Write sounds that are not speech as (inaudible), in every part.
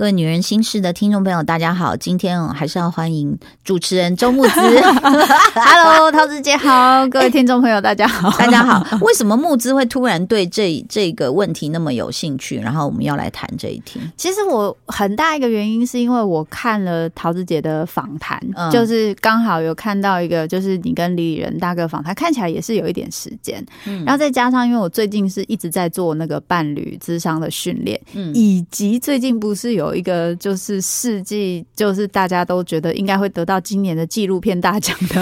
各位女人心事的听众朋友，大家好！今天还是要欢迎主持人周木子。(laughs) Hello，桃子姐好，各位听众朋友大家好，(laughs) 大家好。为什么木子会突然对这这个问题那么有兴趣？然后我们要来谈这一题。其实我很大一个原因是因为我看了桃子姐的访谈，就是刚好有看到一个，就是你跟李李仁大哥访谈，看起来也是有一点时间。然后再加上，因为我最近是一直在做那个伴侣智商的训练，以及最近不是有。有一个就是世纪，就是大家都觉得应该会得到今年的纪录片大奖的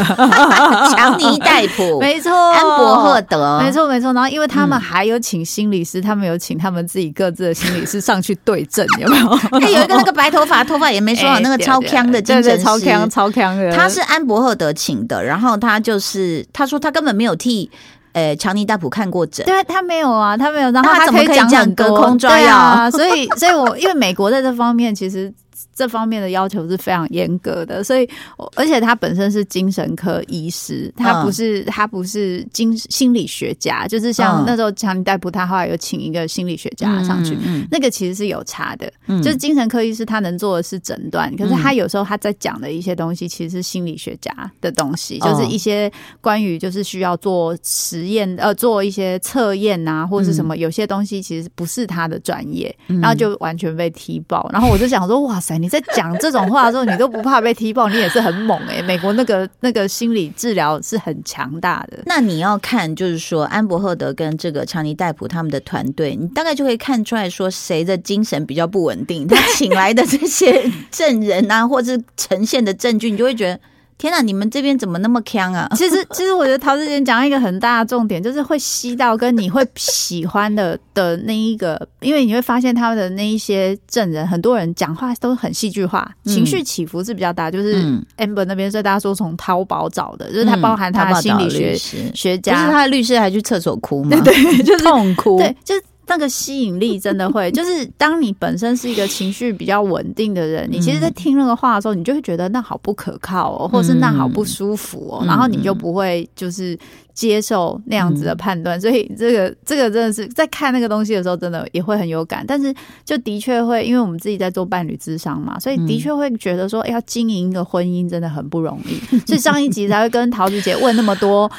强尼戴普，(laughs) 没错，安博赫德，没错没错。然后因为他们还有请心理师，他们有请他们自己各自的心理师上去对证，有没有？还 (laughs) 有一个那个白头发，头发也没说好，(laughs) 那个超强的精神超强超强的，他是安博赫德请的，然后他就是他说他根本没有替。呃，乔尼戴普看过诊，对他没有啊，他没有，然后他可以讲很隔空抓药，所以，所以我因为美国在这方面其实。这方面的要求是非常严格的，所以而且他本身是精神科医师，他不是他不是精心理学家，就是像那时候强尼戴普，他后来有请一个心理学家上去，那个其实是有差的，就是精神科医师他能做的是诊断，可是他有时候他在讲的一些东西，其实是心理学家的东西，就是一些关于就是需要做实验呃做一些测验啊，或是什么，有些东西其实不是他的专业，然后就完全被踢爆，然后我就想说，哇塞，你。在讲这种话的时候，你都不怕被踢爆，你也是很猛哎！美国那个那个心理治疗是很强大的。那你要看，就是说安伯赫德跟这个强尼戴普他们的团队，你大概就可以看出来说谁的精神比较不稳定。他请来的这些证人啊，或者呈现的证据，你就会觉得。天哪，你们这边怎么那么强啊？(laughs) 其实，其实我觉得陶子姐讲一个很大的重点，就是会吸到跟你会喜欢的的那一个，因为你会发现他们的那一些证人，很多人讲话都很戏剧化，情绪起伏是比较大。就是 Amber 那边，所以大家说从淘宝找的，就是他包含他的心理学学家，就是他的律师还去厕所哭吗？(laughs) 对，就是痛哭，对，就是。那个吸引力真的会，(laughs) 就是当你本身是一个情绪比较稳定的人，你其实，在听那个话的时候，你就会觉得那好不可靠哦，或是那好不舒服哦，然后你就不会就是接受那样子的判断。(laughs) 所以，这个这个真的是在看那个东西的时候，真的也会很有感。但是，就的确会，因为我们自己在做伴侣智商嘛，所以的确会觉得说，要经营一个婚姻真的很不容易。所以上一集才会跟桃子姐问那么多。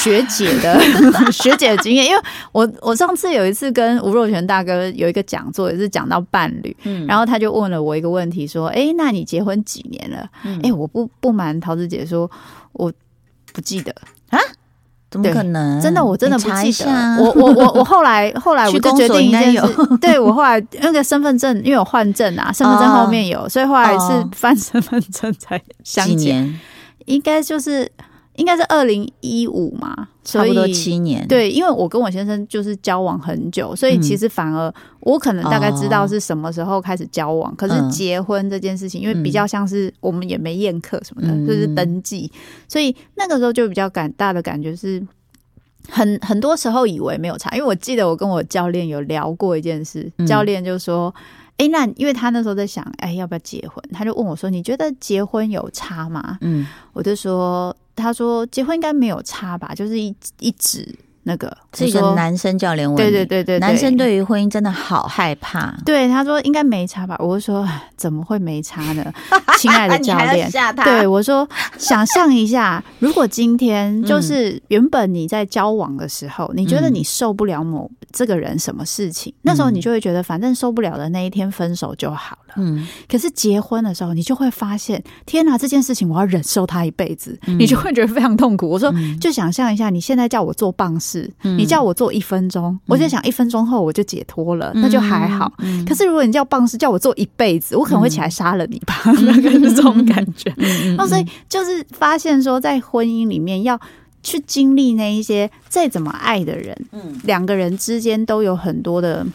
学姐的 (laughs) 学姐的经验，因为我我上次有一次跟吴若权大哥有一个讲座，也是讲到伴侣，然后他就问了我一个问题，说：“哎，那你结婚几年了？”哎，我不不瞒桃子姐说，我不记得啊，怎么可能？真的，我真的不记得。我我我我后来 (laughs) 后来我就决定一件事，对我后来那个身份证，因为我换证啊，身份证后面有，所以后来是翻身份证才相见，应该就是。应该是二零一五嘛，差不多七年。对，因为我跟我先生就是交往很久，所以其实反而我可能大概知道是什么时候开始交往。可是结婚这件事情，因为比较像是我们也没宴客什么的，就是登记，所以那个时候就比较感大的感觉是，很很多时候以为没有差。因为我记得我跟我教练有聊过一件事，教练就说：“哎，那因为他那时候在想，哎，要不要结婚？”他就问我说：“你觉得结婚有差吗？”嗯，我就说。他说结婚应该没有差吧，就是一一直那个是一个男生教练问，对对对对，男生对。于婚姻真的好害怕。对，他说应该没差吧，我说怎么会没差呢？(laughs) 亲爱的教练，对我说想象一下，(laughs) 如果今天就是原本你在交往的时候，你觉得你受不了某这个人什么事情，那时候你就会觉得反正受不了的那一天分手就好了。嗯，可是结婚的时候，你就会发现，天哪，这件事情我要忍受他一辈子，你就会觉得非常痛苦。我说，就想象一下，你现在叫我做棒事，你叫我做一分钟，我就想一分钟后我就解脱了，那就还好。可是如果你叫棒是，叫我做一辈子，我可能会起来杀了你吧，(laughs) 那个是这种感觉。那所以就是发现说，在婚姻里面要去经历那一些再怎么爱的人，嗯，两个人之间都有很多的。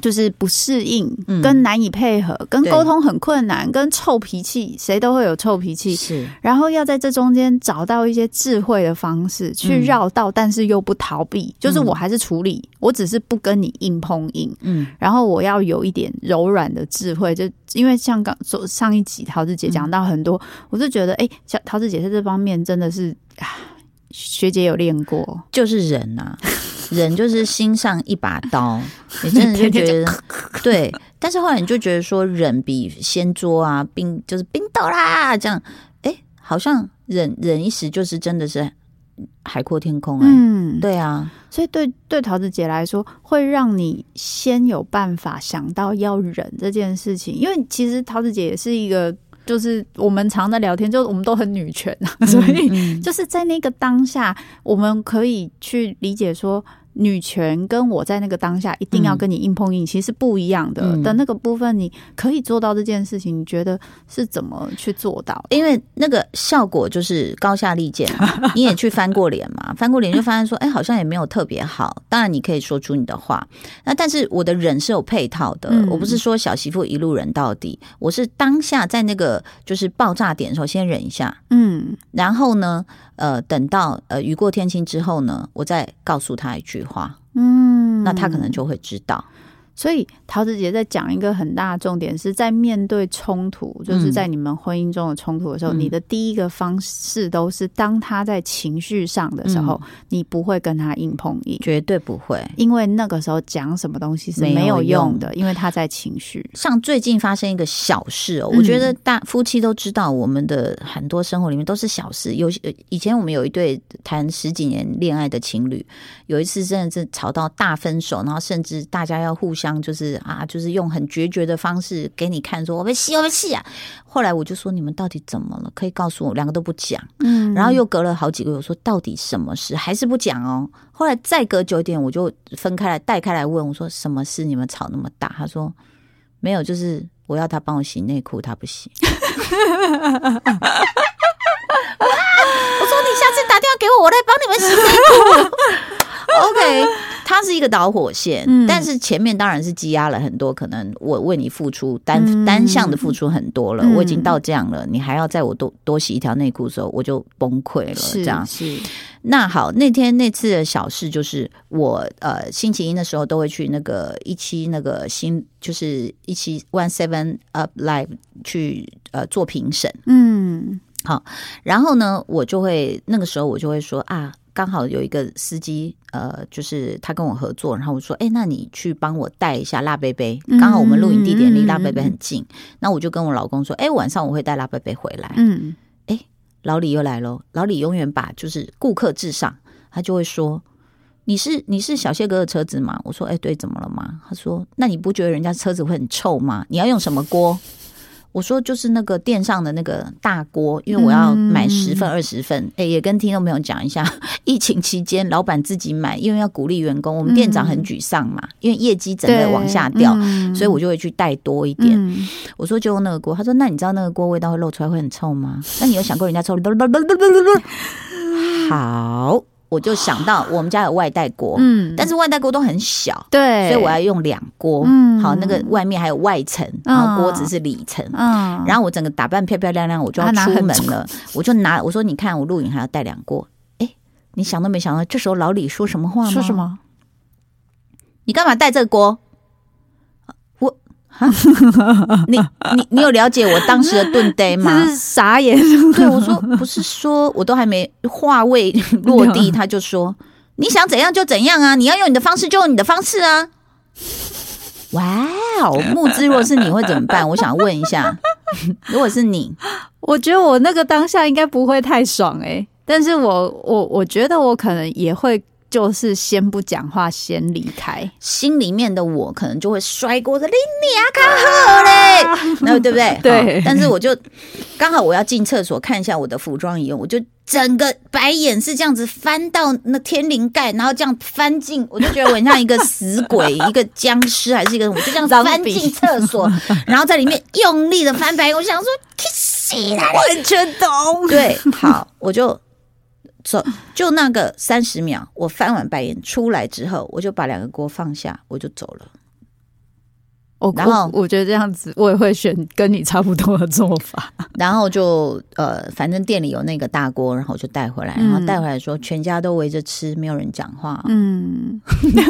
就是不适应，跟难以配合，跟沟通很困难，跟臭脾气，谁都会有臭脾气。是，然后要在这中间找到一些智慧的方式去绕道，但是又不逃避。就是我还是处理，我只是不跟你硬碰硬。嗯，然后我要有一点柔软的智慧，就因为像刚上上一集桃子姐讲到很多，我就觉得，哎，小桃子姐在这方面真的是学姐有练过，就是人呐。人就是心上一把刀，(laughs) 你真的就觉得 (laughs) 对，但是后来你就觉得说忍比掀桌啊，冰就是冰斗啦，这样，哎，好像忍忍一时就是真的是海阔天空哎。嗯，对啊，所以对对桃子姐来说，会让你先有办法想到要忍这件事情，因为其实桃子姐也是一个。就是我们常在聊天，就我们都很女权啊，(laughs) 所以就是在那个当下，我们可以去理解说。女权跟我在那个当下一定要跟你硬碰硬，其实不一样的。的那个部分，你可以做到这件事情，你觉得是怎么去做到？因为那个效果就是高下立见。(laughs) 你也去翻过脸嘛？翻过脸就发现说，哎，好像也没有特别好。当然，你可以说出你的话。那但是我的忍是有配套的，我不是说小媳妇一路忍到底。我是当下在那个就是爆炸点的时候先忍一下，嗯，然后呢？呃，等到呃雨过天晴之后呢，我再告诉他一句话，嗯，那他可能就会知道。所以桃子姐在讲一个很大的重点，是在面对冲突，就是在你们婚姻中的冲突的时候，你的第一个方式都是当他在情绪上的时候，你不会跟他硬碰硬，绝对不会，因为那个时候讲什么东西是没有用的，因为他在情绪。像最近发生一个小事哦，我觉得大夫妻都知道，我们的很多生活里面都是小事。有以前我们有一对谈十几年恋爱的情侣，有一次真的是吵到大分手，然后甚至大家要互相。就是啊，就是用很决绝的方式给你看，说我被戏，我被戏啊！后来我就说，你们到底怎么了？可以告诉我？两个都不讲，嗯。然后又隔了好几个月，我说到底什么事？还是不讲哦。后来再隔久一点，我就分开来带开来问，我说什么事？你们吵那么大？他说没有，就是我要他帮我洗内裤，他不洗。(laughs) 我说你下次打电话给我，我来帮你们洗内裤。OK。它是一个导火线，但是前面当然是积压了很多，可能我为你付出单单向的付出很多了，我已经到这样了，你还要在我多多洗一条内裤的时候，我就崩溃了。这样。是。那好，那天那次的小事就是我呃星期一的时候都会去那个一期那个新就是一期 One Seven Up Live 去呃做评审，嗯，好，然后呢我就会那个时候我就会说啊。刚好有一个司机，呃，就是他跟我合作，然后我说，哎，那你去帮我带一下辣贝贝。刚好我们录影地点离辣贝贝很近，那我就跟我老公说，哎，晚上我会带辣贝贝回来。嗯，哎，老李又来了，老李永远把就是顾客至上，他就会说，你是你是小谢哥的车子吗？我说，哎，对，怎么了吗？他说，那你不觉得人家车子会很臭吗？你要用什么锅？我说就是那个店上的那个大锅，因为我要买十份二十份，哎，也跟听众朋友讲一下，(laughs) 疫情期间老板自己买，因为要鼓励员工，我们店长很沮丧嘛，因为业绩整个往下掉，所以我就会去带多一点。我说就用那个锅，他说那你知道那个锅味道会漏出来会很臭吗？那你有想过人家臭？(laughs) 好。我就想到我们家有外带锅，嗯，但是外带锅都很小，对，所以我要用两锅，嗯，好，那个外面还有外层，然后锅子是里层，嗯，然后我整个打扮漂漂亮亮，我就要出门了，(laughs) 我就拿我说你看我录影还要带两锅，哎，你想都没想到，这时候老李说什么话吗？说什么？你干嘛带这个锅？(laughs) 你你你有了解我当时的盾呆吗？(laughs) 傻眼。(laughs) 对我说，不是说我都还没话未落地，他就说你想怎样就怎样啊！你要用你的方式就用你的方式啊！哇哦，木之，如果是你会怎么办？我想问一下，如果是你，我觉得我那个当下应该不会太爽哎，但是我我我觉得我可能也会。就是先不讲话，先离开。心里面的我可能就会摔锅子，你你啊，看好嘞，那对不对？(laughs) 对。但是我就刚好我要进厕所看一下我的服装仪容，我就整个白眼是这样子翻到那天灵盖，然后这样翻进，我就觉得我像一个死鬼，一个僵尸还是一个，我就这样翻进厕所，(laughs) 然后在里面用力的翻白眼。我想说，完全懂。对，好，我就。走，就那个三十秒，我翻完白眼出来之后，我就把两个锅放下，我就走了。我然后我觉得这样子，我也会选跟你差不多的做法。(laughs) 然后就呃，反正店里有那个大锅，然后就带回来，然后带回来说全家都围着吃，没有人讲话。嗯，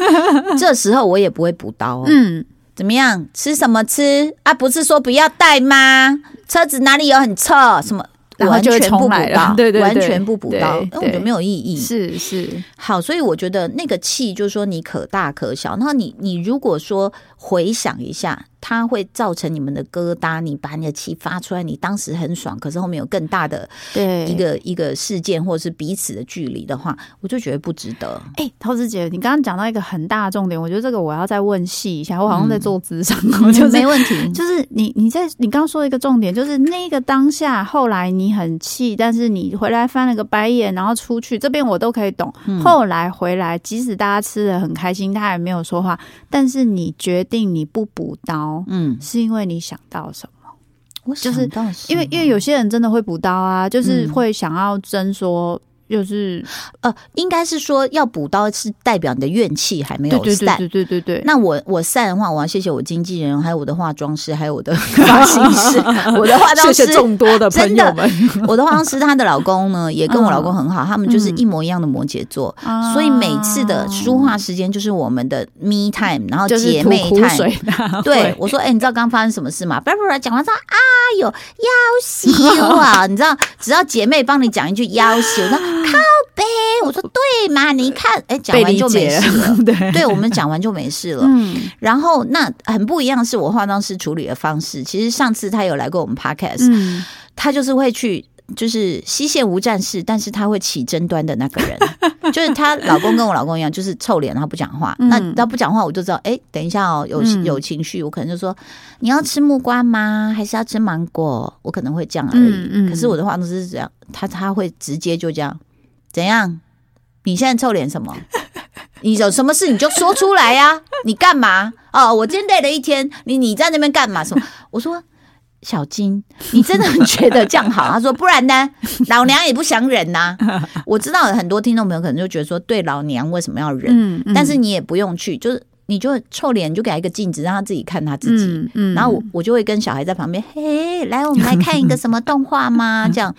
(laughs) 这时候我也不会补刀。嗯，怎么样？吃什么吃啊？不是说不要带吗？车子哪里有很臭？什么？完全不补刀，(laughs) 对对，完全不补刀，那我觉得没有意义。是是，好，所以我觉得那个气就是说你可大可小。然后你你如果说回想一下。它会造成你们的疙瘩，你把你的气发出来，你当时很爽，可是后面有更大的对一个一个事件，或者是彼此的距离的话，我就觉得不值得。哎，陶子姐，你刚刚讲到一个很大的重点，我觉得这个我要再问细一下。我好像在做智商，(laughs) 就没问题。就是你你在你刚刚说一个重点，就是那个当下，后来你很气，但是你回来翻了个白眼，然后出去这边我都可以懂。后来回来，即使大家吃的很开心，他也没有说话，但是你决定你不补刀。嗯，是因为你想到什么？我就是因为因为有些人真的会补刀啊，就是会想要争说。就是呃，应该是说要补刀是代表你的怨气还没有散，对对对对对。那我我散的话，我要谢谢我经纪人，还有我的化妆师，还有我的 (laughs) 发型师，我的化妆师众多的朋友们。我的化妆师她的老公呢，也跟我老公很好，他们就是一模一样的摩羯座，所以每次的梳化时间就是我们的 me time，然后姐妹 time。对，我说，哎，你知道刚发生什么事吗？不不不，讲完之后，啊有，要 (laughs) 死啊！你知道，只要姐妹帮你讲一句要 (laughs) 死，那。靠背，我说对嘛？(laughs) 你看，哎，讲完就没事了。(laughs) 对，对我们讲完就没事了。嗯，然后那很不一样，是我化妆师处理的方式。其实上次他有来过我们 podcast，他就是会去。就是西线无战事，但是他会起争端的那个人，(laughs) 就是她老公跟我老公一样，就是臭脸，然后不讲话。那他不讲话，我就知道，哎，等一下哦，有有情绪，我可能就说你要吃木瓜吗？还是要吃芒果？我可能会这样而已。可是我的话都是这样，他他会直接就这样，怎样？你现在臭脸什么？(laughs) 你有什么事你就说出来呀？(laughs) 你干嘛？哦，我今天累了一天，你你在那边干嘛？什么？(laughs) 我说。小金，你真的觉得这样好？他说：“不然呢？老娘也不想忍呐。”我知道很多听众朋友可能就觉得说：“对老娘为什么要忍？”但是你也不用去，就是你就臭脸，就给他一个镜子，让他自己看他自己。然后我我就会跟小孩在旁边：“嘿，来，我们来看一个什么动画吗？”这样。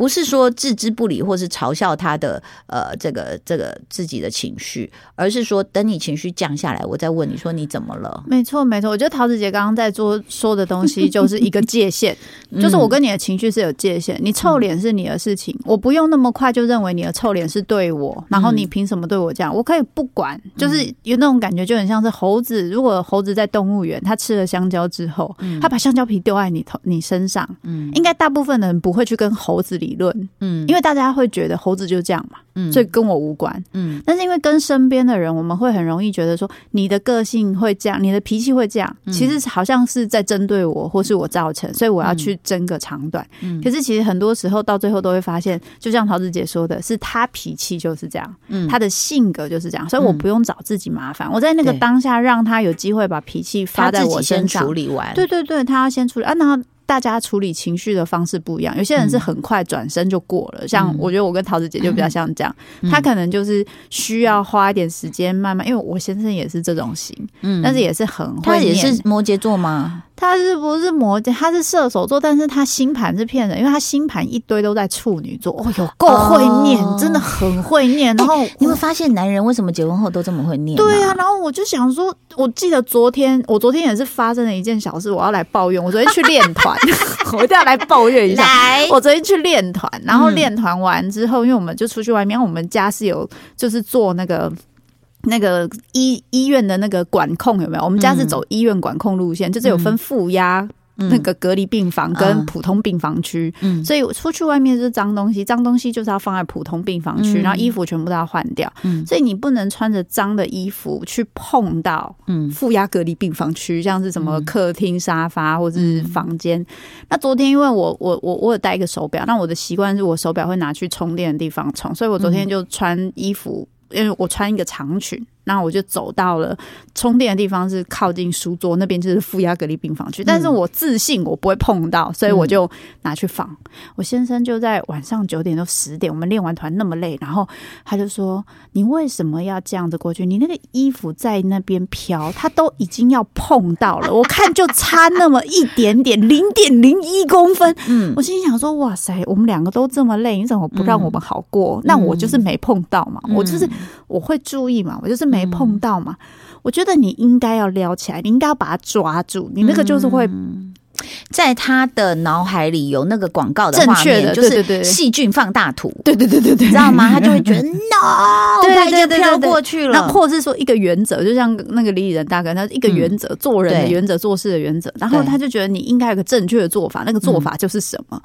不是说置之不理，或是嘲笑他的呃这个这个自己的情绪，而是说等你情绪降下来，我再问你说你怎么了？没错没错，我觉得桃子姐刚刚在做说的东西就是一个界限，就是我跟你的情绪是有界限，你臭脸是你的事情，我不用那么快就认为你的臭脸是对我，然后你凭什么对我这样？我可以不管，就是有那种感觉，就很像是猴子，如果猴子在动物园，它吃了香蕉之后，它把香蕉皮丢在你头你身上，嗯，应该大部分人不会去跟猴子理。理论，嗯，因为大家会觉得猴子就这样嘛，嗯，所以跟我无关，嗯，但是因为跟身边的人，我们会很容易觉得说你的个性会这样，你的脾气会这样，其实好像是在针对我，或是我造成，所以我要去争个长短。嗯，可是其实很多时候到最后都会发现，就像桃子姐说的，是他脾气就是这样，嗯，他的性格就是这样，所以我不用找自己麻烦，我在那个当下让他有机会把脾气发在我身上。处理完，对对对，他要先处理啊，那。大家处理情绪的方式不一样，有些人是很快转身就过了，像我觉得我跟桃子姐就比较像这样，她可能就是需要花一点时间慢慢，因为我先生也是这种型，嗯，但是也是很他也是摩羯座吗？他是不是摩羯？他是射手座，但是他星盘是骗人，因为他星盘一堆都在处女座。哦，哟够会念，真的很会念。然后你会发现，男人为什么结婚后都这么会念？对啊，然后我就想说，我记得昨天，我昨天也是发生了一件小事，我要来抱怨。我昨天去练团，(laughs) 我一定要来抱怨一下。我昨天去练团，然后练团完之后，因为我们就出去外面，我们家是有就是做那个。那个医医院的那个管控有没有？我们家是走医院管控路线，就是有分负压那个隔离病房跟普通病房区。嗯，所以出去外面是脏东西，脏东西就是要放在普通病房区，然后衣服全部都要换掉。嗯，所以你不能穿着脏的衣服去碰到嗯负压隔离病房区，像是什么客厅沙发或者是房间。那昨天因为我我我我有带一个手表，那我的习惯是我手表会拿去充电的地方充，所以我昨天就穿衣服。因为我穿一个长裙。那我就走到了充电的地方，是靠近书桌那边，就是负压隔离病房区。但是我自信我不会碰到，所以我就拿去放。我先生就在晚上九点到十点，我们练完团那么累，然后他就说：“你为什么要这样子过去？你那个衣服在那边飘，他都已经要碰到了，我看就差那么一点点，零点零一公分。”嗯，我心想说：“哇塞，我们两个都这么累，你怎么不让我们好过？那我就是没碰到嘛，我就是我会注意嘛，我就是。”没碰到嘛？我觉得你应该要撩起来，你应该要把它抓住。你那个就是会，在他的脑海里有那个广告的画面，就是细菌放大图，对对对对对，知道吗？他就会觉得 (laughs) no，他已经飘过去了。那或者是说一个原则，就像那个李李仁大哥，他一个原则，做人的原则，做事的原则，然后他就觉得你应该有个正确的做法，那个做法就是什么？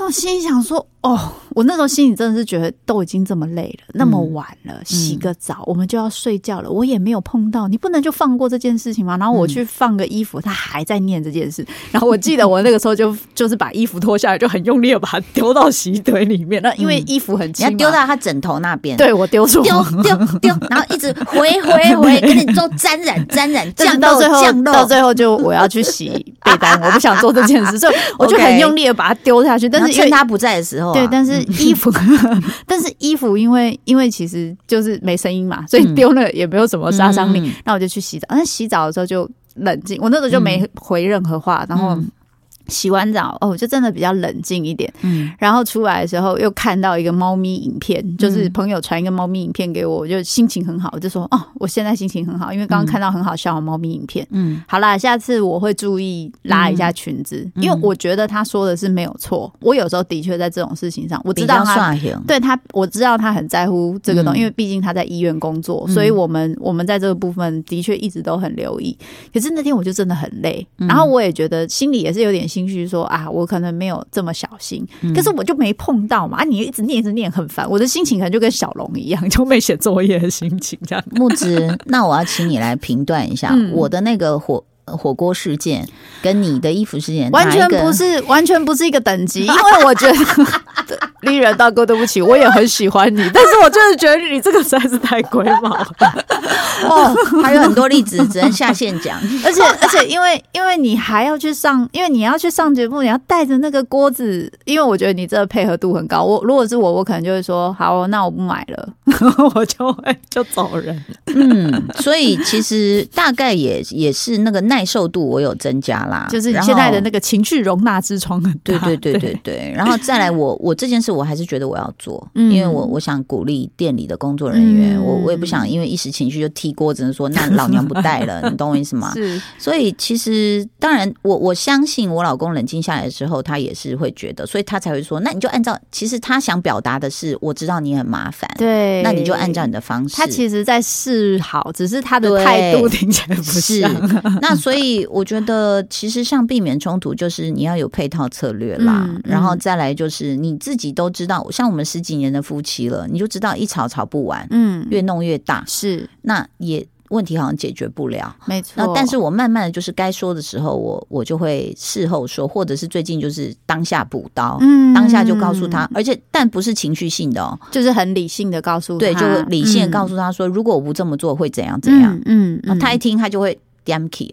然后心里想说。哦，我那时候心里真的是觉得都已经这么累了，那么晚了，洗个澡我们就要睡觉了。我也没有碰到，你不能就放过这件事情吗？然后我去放个衣服，他还在念这件事。然后我记得我那个时候就就是把衣服脱下来，就很用力的把它丢到洗衣堆里面。那因为衣服很轻，丢到他枕头那边。对我丢出，丢丢丢，然后一直回回回，跟你做沾染沾染，降到最后降到最后就我要去洗被单，我不想做这件事，所以我就很 (laughs) 用力的把它丢下去。但是趁他不在的时候，对，但是衣服，(laughs) 但是衣服，因为因为其实就是没声音嘛，所以丢了也没有什么杀伤力。那我就去洗澡，但洗澡的时候就冷静，我那时候就没回任何话，然后。洗完澡哦，就真的比较冷静一点。嗯，然后出来的时候又看到一个猫咪影片，就是朋友传一个猫咪影片给我，我就心情很好，我就说哦，我现在心情很好，因为刚刚看到很好笑的猫咪影片。嗯，好啦，下次我会注意拉一下裙子，因为我觉得他说的是没有错。我有时候的确在这种事情上，我知道他对他，我知道他很在乎这个东西，因为毕竟他在医院工作，所以我们我们在这个部分的确一直都很留意。可是那天我就真的很累，然后我也觉得心里也是有点心。情绪说啊，我可能没有这么小心，可是我就没碰到嘛。啊，你一直念，一直念，很烦。我的心情可能就跟小龙一样，就没写作业的心情这样。(laughs) 木子，那我要请你来评断一下我的那个火火锅事件跟你的衣服事件，完全不是，完全不是一个等级。(laughs) 因为我觉得。丽人大哥，对不起，我也很喜欢你，但是我就是觉得你这个实在是太龟毛了。(laughs) 哦，还有很多例子，只能下线讲。(laughs) 而且而且，因为因为你还要去上，因为你要去上节目，你要带着那个锅子。因为我觉得你这个配合度很高。我如果是我，我可能就会说，好，那我不买了，(laughs) 我就会就走人。嗯，所以其实大概也也是那个耐受度我有增加啦，就是你现在的那个情绪容纳之窗很大。对对对对对，然后再来，我我这件事。我还是觉得我要做，因为我我想鼓励店里的工作人员，我我也不想因为一时情绪就踢锅，只能说那老娘不带了，你懂我意思吗？(laughs) 是，所以其实当然，我我相信我老公冷静下来之后，他也是会觉得，所以他才会说，那你就按照，其实他想表达的是，我知道你很麻烦，对，那你就按照你的方式。他其实在示好，只是他的态度听起来不是。那所以我觉得，其实像避免冲突，就是你要有配套策略啦，然后再来就是你自己都。知道，像我们十几年的夫妻了，你就知道一吵吵不完，嗯，越弄越大，是。那也问题好像解决不了，没错。那但是我慢慢的就是该说的时候，我我就会事后说，或者是最近就是当下补刀，嗯，当下就告诉他，而且但不是情绪性的哦，就是很理性的告诉，对，就理性的告诉他说，如果我不这么做会怎样怎样，嗯，他一听他就会。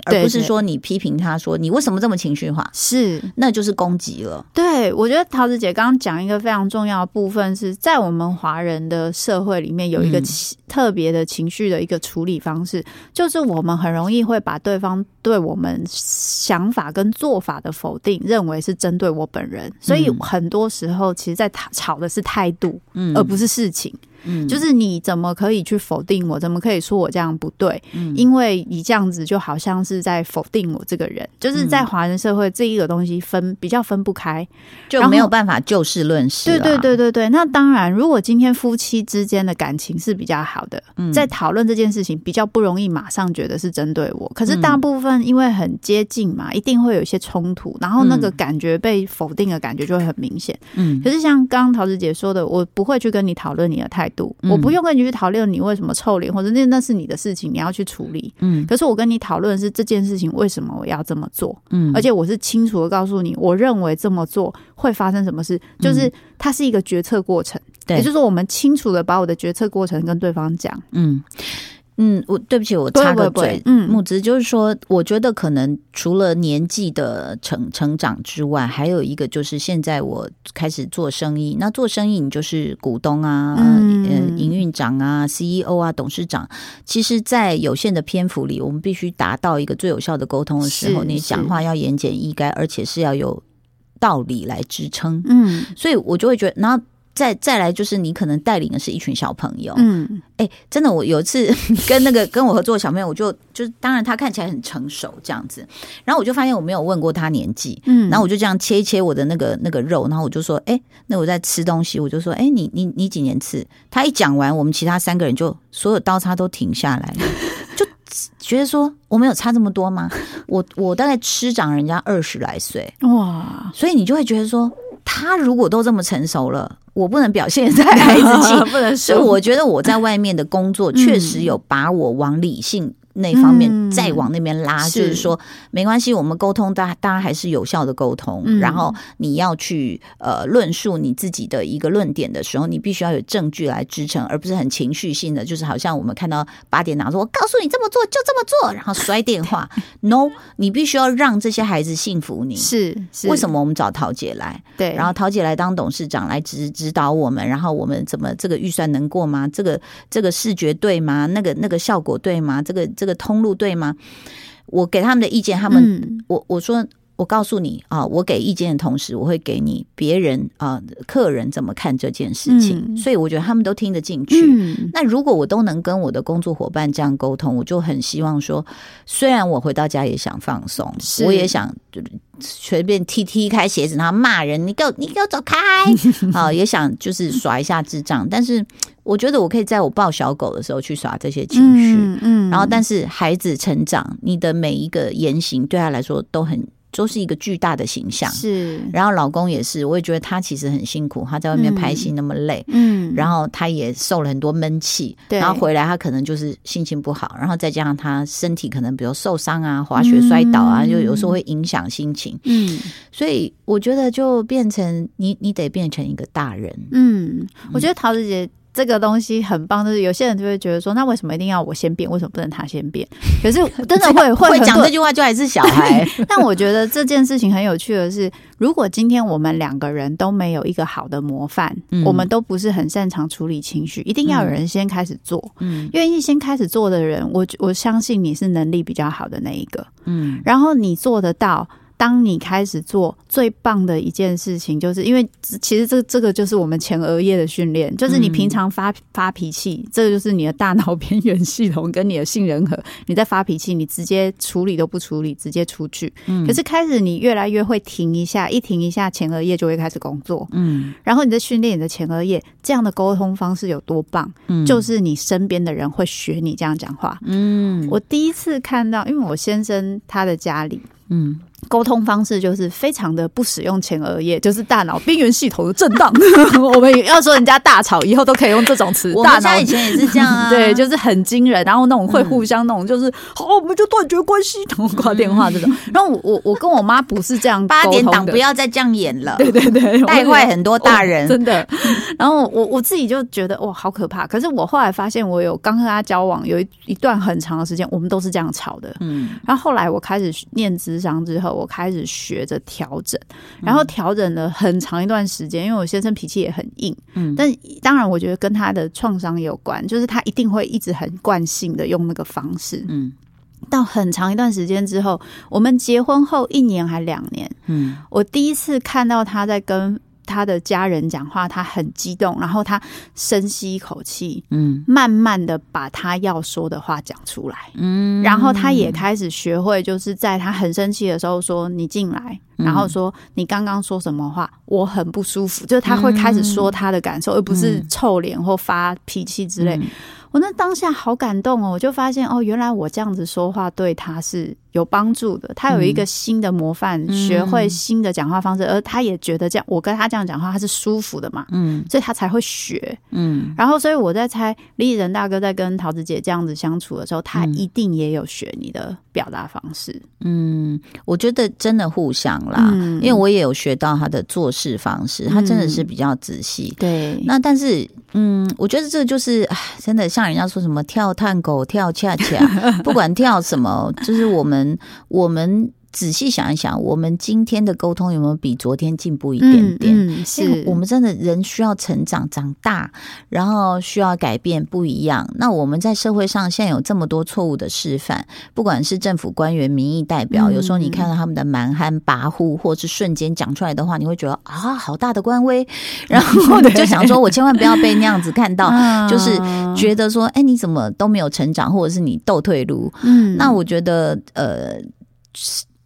而不是说你批评他说你为什么这么情绪化，是。那就是攻击了。对，我觉得桃子姐刚刚讲一个非常重要的部分，是在我们华人的社会里面有一个特别的情绪的一个处理方式，就是我们很容易会把对方对我们想法跟做法的否定，认为是针对我本人，所以很多时候其实在吵的是态度，嗯，而不是事情。嗯，就是你怎么可以去否定我？怎么可以说我这样不对？嗯，因为你这样子就好像是在否定我这个人。就是在华人社会，这一个东西分比较分不开，就没有办法就事论事。对对对对对。那当然，如果今天夫妻之间的感情是比较好的，在讨论这件事情比较不容易马上觉得是针对我。可是大部分因为很接近嘛，一定会有一些冲突，然后那个感觉被否定的感觉就会很明显。嗯。可是像刚刚桃子姐说的，我不会去跟你讨论你的态我不用跟你去讨论你为什么臭脸，或者那那是你的事情，你要去处理。嗯，可是我跟你讨论是这件事情为什么我要这么做。嗯，而且我是清楚的告诉你，我认为这么做会发生什么事，就是它是一个决策过程。对，也就是说，我们清楚的把我的决策过程跟对方讲。嗯。嗯，我对不起，我插个嘴。嗯，木子就是说，我觉得可能除了年纪的成成长之外，还有一个就是现在我开始做生意。那做生意，你就是股东啊，嗯，营运长啊，CEO 啊，董事长。其实，在有限的篇幅里，我们必须达到一个最有效的沟通的时候，你讲话要言简意赅，而且是要有道理来支撑。嗯，所以我就会觉得，然后。再再来就是你可能带领的是一群小朋友，嗯，哎，真的，我有一次 (laughs) 跟那个跟我合作的小朋友，我就就是当然他看起来很成熟这样子，然后我就发现我没有问过他年纪，嗯，然后我就这样切一切我的那个那个肉，然后我就说，哎，那我在吃东西，我就说，哎，你你你几年次？他一讲完，我们其他三个人就所有刀叉都停下来了，(laughs) 就觉得说我没有差这么多吗？我我大概吃长人家二十来岁。哇，所以你就会觉得说。他如果都这么成熟了，我不能表现在孩子气，不能是我觉得我在外面的工作确实有把我往理性。那方面再往那边拉，就是说没关系，我们沟通，大大家还是有效的沟通。然后你要去呃论述你自己的一个论点的时候，你必须要有证据来支撑，而不是很情绪性的，就是好像我们看到八点档说“我告诉你这么做就这么做”，(laughs) 然后摔电话。No，你必须要让这些孩子信服你。是为什么我们找陶姐来？对，然后陶姐来当董事长来指指导我们，然后我们怎么这个预算能过吗？这个这个视觉对吗？那个那个效果对吗？这个这个通路对吗？我给他们的意见，他们我我说我告诉你啊，我给意见的同时，我会给你别人啊客人怎么看这件事情，所以我觉得他们都听得进去。那如果我都能跟我的工作伙伴这样沟通，我就很希望说，虽然我回到家也想放松，我也想。随便踢踢开鞋子，然后骂人，你给我，你给我走开！(laughs) 啊，也想就是耍一下智障，但是我觉得我可以在我抱小狗的时候去耍这些情绪，嗯，然后但是孩子成长，你的每一个言行对他来说都很。都是一个巨大的形象，是。然后老公也是，我也觉得他其实很辛苦，他在外面拍戏那么累，嗯。然后他也受了很多闷气，对。然后回来他可能就是心情不好，然后再加上他身体可能比如受伤啊、滑雪摔倒啊，就有时候会影响心情，嗯。所以我觉得就变成你，你得变成一个大人，嗯。我觉得桃子姐。这个东西很棒，就是有些人就会觉得说，那为什么一定要我先变？为什么不能他先变？(laughs) 可是真的会 (laughs) 会讲这句话就还是小孩。(laughs) 但我觉得这件事情很有趣的是，如果今天我们两个人都没有一个好的模范，我们都不是很擅长处理情绪，一定要有人先开始做。嗯，愿意先开始做的人，我我相信你是能力比较好的那一个。嗯，然后你做得到。当你开始做最棒的一件事情，就是因为其实这这个就是我们前额叶的训练，就是你平常发发脾气，这个就是你的大脑边缘系统跟你的杏仁核，你在发脾气，你直接处理都不处理，直接出去。嗯。可是开始你越来越会停一下，一停一下，前额叶就会开始工作。嗯。然后你在训练你的前额叶，这样的沟通方式有多棒？嗯。就是你身边的人会学你这样讲话。嗯。我第一次看到，因为我先生他的家里，嗯。沟通方式就是非常的不使用前额叶，就是大脑边缘系统的震荡。(laughs) 我们要说人家大吵，以后都可以用这种词。大家以前也是这样啊，(laughs) 对，就是很惊人。然后那种会互相那种，就是好，我们就断绝关系，然后挂电话这种。然后我我我跟我妈不是这样八点档，不要再这样演了。对对对，带坏很多大人，真的。然后我我自己就觉得哇，好可怕。可是我后来发现，我有刚跟他交往有一一段很长的时间，我们都是这样吵的。嗯。然后后来我开始念智商之后，我开始学。学着调整，然后调整了很长一段时间。因为我先生脾气也很硬，嗯，但当然我觉得跟他的创伤有关，就是他一定会一直很惯性的用那个方式，嗯。到很长一段时间之后，我们结婚后一年还两年，嗯，我第一次看到他在跟。他的家人讲话，他很激动，然后他深吸一口气，嗯，慢慢的把他要说的话讲出来，嗯，然后他也开始学会，就是在他很生气的时候说：“你进来。”然后说：“你刚刚说什么话？我很不舒服。”就是他会开始说他的感受，而不是臭脸或发脾气之类。我那当下好感动哦，我就发现哦，原来我这样子说话对他是有帮助的。他有一个新的模范，学会新的讲话方式，而他也觉得这样，我跟他这样讲话他是舒服的嘛，嗯，所以他才会学，嗯。然后，所以我在猜李仁大哥在跟桃子姐这样子相处的时候，他一定也有学你的表达方式。嗯，我觉得真的互相啦，因为我也有学到他的做事方式，他真的是比较仔细。对，那但是，嗯，我觉得这就是真的。像人家说什么跳探狗、跳恰恰，(laughs) 不管跳什么，就是我们我们仔细想一想，我们今天的沟通有没有比昨天进步一点点？是我们真的人需要成长、长大，然后需要改变，不一样。那我们在社会上现在有这么多错误的示范，不管是政府官员、民意代表，有时候你看到他们的蛮横跋扈，或是瞬间讲出来的话，你会觉得啊，好大的官威，(laughs) 然后你就想说，我千万不要被那样子看到，(laughs) 就是觉得说，哎，你怎么都没有成长，或者是你斗退路？嗯，那我觉得，呃。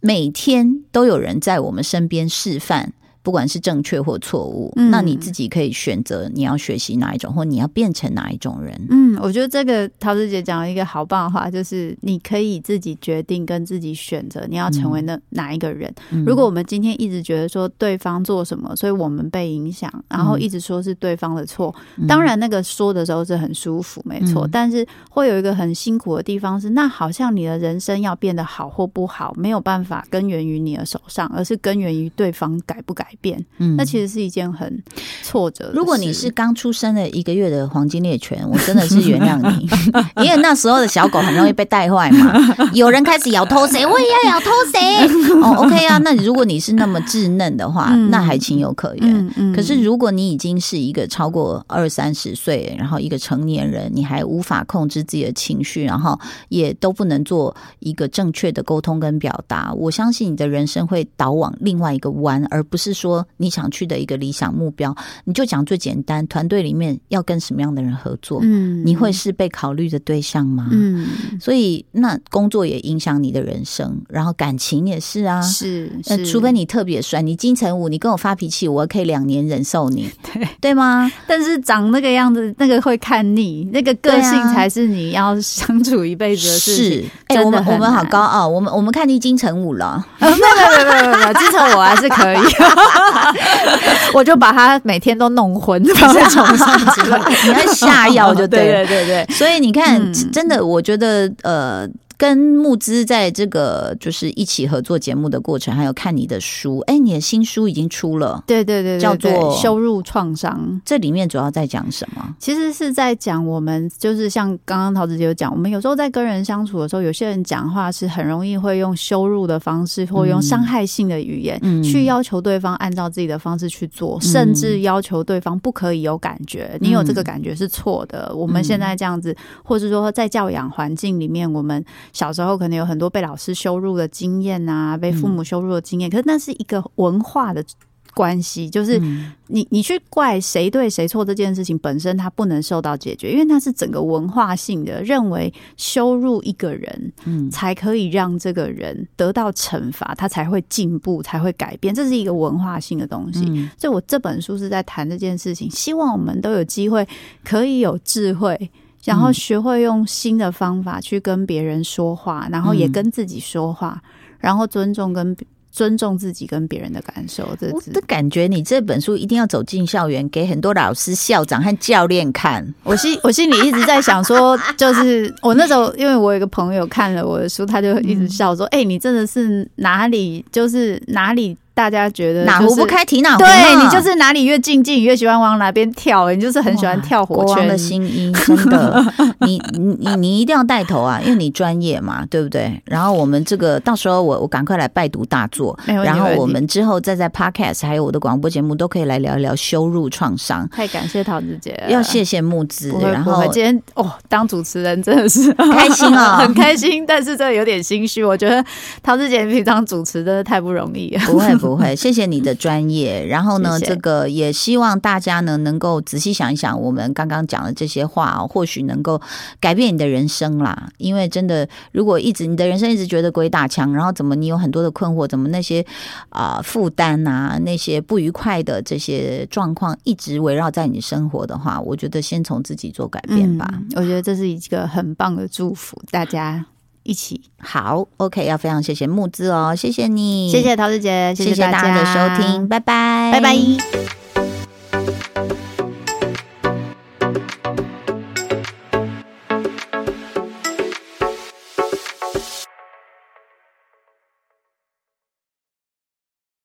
每天都有人在我们身边示范。不管是正确或错误，那你自己可以选择你要学习哪一种，或你要变成哪一种人。嗯，我觉得这个陶子姐讲了一个好棒的话，就是你可以自己决定跟自己选择你要成为那哪一个人。如果我们今天一直觉得说对方做什么，所以我们被影响，然后一直说是对方的错，当然那个说的时候是很舒服，没错。但是会有一个很辛苦的地方是，那好像你的人生要变得好或不好，没有办法根源于你的手上，而是根源于对方改不改。变，嗯，那其实是一件很挫折。如果你是刚出生的一个月的黄金猎犬，(laughs) 我真的是原谅你，(laughs) 因为那时候的小狗很容易被带坏嘛。(laughs) 有人开始咬偷谁，我也要咬偷谁。哦，OK 啊，那如果你是那么稚嫩的话，那还情有可原。可是如果你已经是一个超过二三十岁，然后一个成年人，你还无法控制自己的情绪，然后也都不能做一个正确的沟通跟表达，我相信你的人生会倒往另外一个弯，而不是。说你想去的一个理想目标，你就讲最简单，团队里面要跟什么样的人合作？嗯，你会是被考虑的对象吗？嗯，所以那工作也影响你的人生，然后感情也是啊，是，那除非你特别帅，你金城武，你跟我发脾气，我可以两年忍受你，(laughs) 对对吗？但是长那个样子，那个会看腻，那个个性才是你要相处一辈子的事情。哎，我们我们好高傲，我们我们看腻金城武了，(laughs) 没有没有没有没有，金城武还是可以。(laughs) 我就把他每天都弄昏，(laughs) 放在床上，(laughs) 你要下药就对对对对。所以你看，真的，我觉得呃。跟募资在这个就是一起合作节目的过程，还有看你的书，哎，你的新书已经出了，对对对，叫做《羞辱创伤》。这里面主要在讲什么？其实是在讲我们，就是像刚刚陶子姐有讲，我们有时候在跟人相处的时候，有些人讲话是很容易会用羞辱的方式，或用伤害性的语言去要求对方按照自己的方式去做，甚至要求对方不可以有感觉。你有这个感觉是错的。我们现在这样子，或者说在教养环境里面，我们。小时候可能有很多被老师羞辱的经验啊，被父母羞辱的经验，可是那是一个文化的关系，就是你你去怪谁对谁错这件事情本身，它不能受到解决，因为它是整个文化性的认为羞辱一个人，嗯，才可以让这个人得到惩罚，他才会进步，才会改变，这是一个文化性的东西。所以我这本书是在谈这件事情，希望我们都有机会可以有智慧。然后学会用新的方法去跟别人说话，然后也跟自己说话，然后尊重跟尊重自己跟别人的感受。我的感觉，你这本书一定要走进校园，给很多老师、校长和教练看。我心我心里一直在想说，就是我那时候，因为我有一个朋友看了我的书，他就一直笑说：“哎，你真的是哪里就是哪里。”大家觉得哪壶不开提哪壶，对你就是哪里越静静，越喜欢往哪边跳，你就是很喜欢跳火圈的新衣，真的，(laughs) 你你你你一定要带头啊，因为你专业嘛，对不对？然后我们这个到时候我我赶快来拜读大作，然后我们之后再在 podcast 还有我的广播节目都可以来聊一聊羞辱创伤。太感谢桃子姐，要谢谢木子，然后今天哦当主持人真的是开心啊，(laughs) 很开心，但是这有点心虚，我觉得桃子姐平常主持真的太不容易，不会。不会，(laughs) 谢谢你的专业。然后呢，这个也希望大家呢能够仔细想一想，我们刚刚讲的这些话哦，或许能够改变你的人生啦。因为真的，如果一直你的人生一直觉得鬼打墙，然后怎么你有很多的困惑，怎么那些啊负担啊，那些不愉快的这些状况一直围绕在你生活的话，我觉得先从自己做改变吧。我觉得这是一个很棒的祝福，大家。一起。好，OK，要非常谢谢木子哦，谢谢你，谢谢桃子姐，谢谢大家的收听，拜拜，拜拜。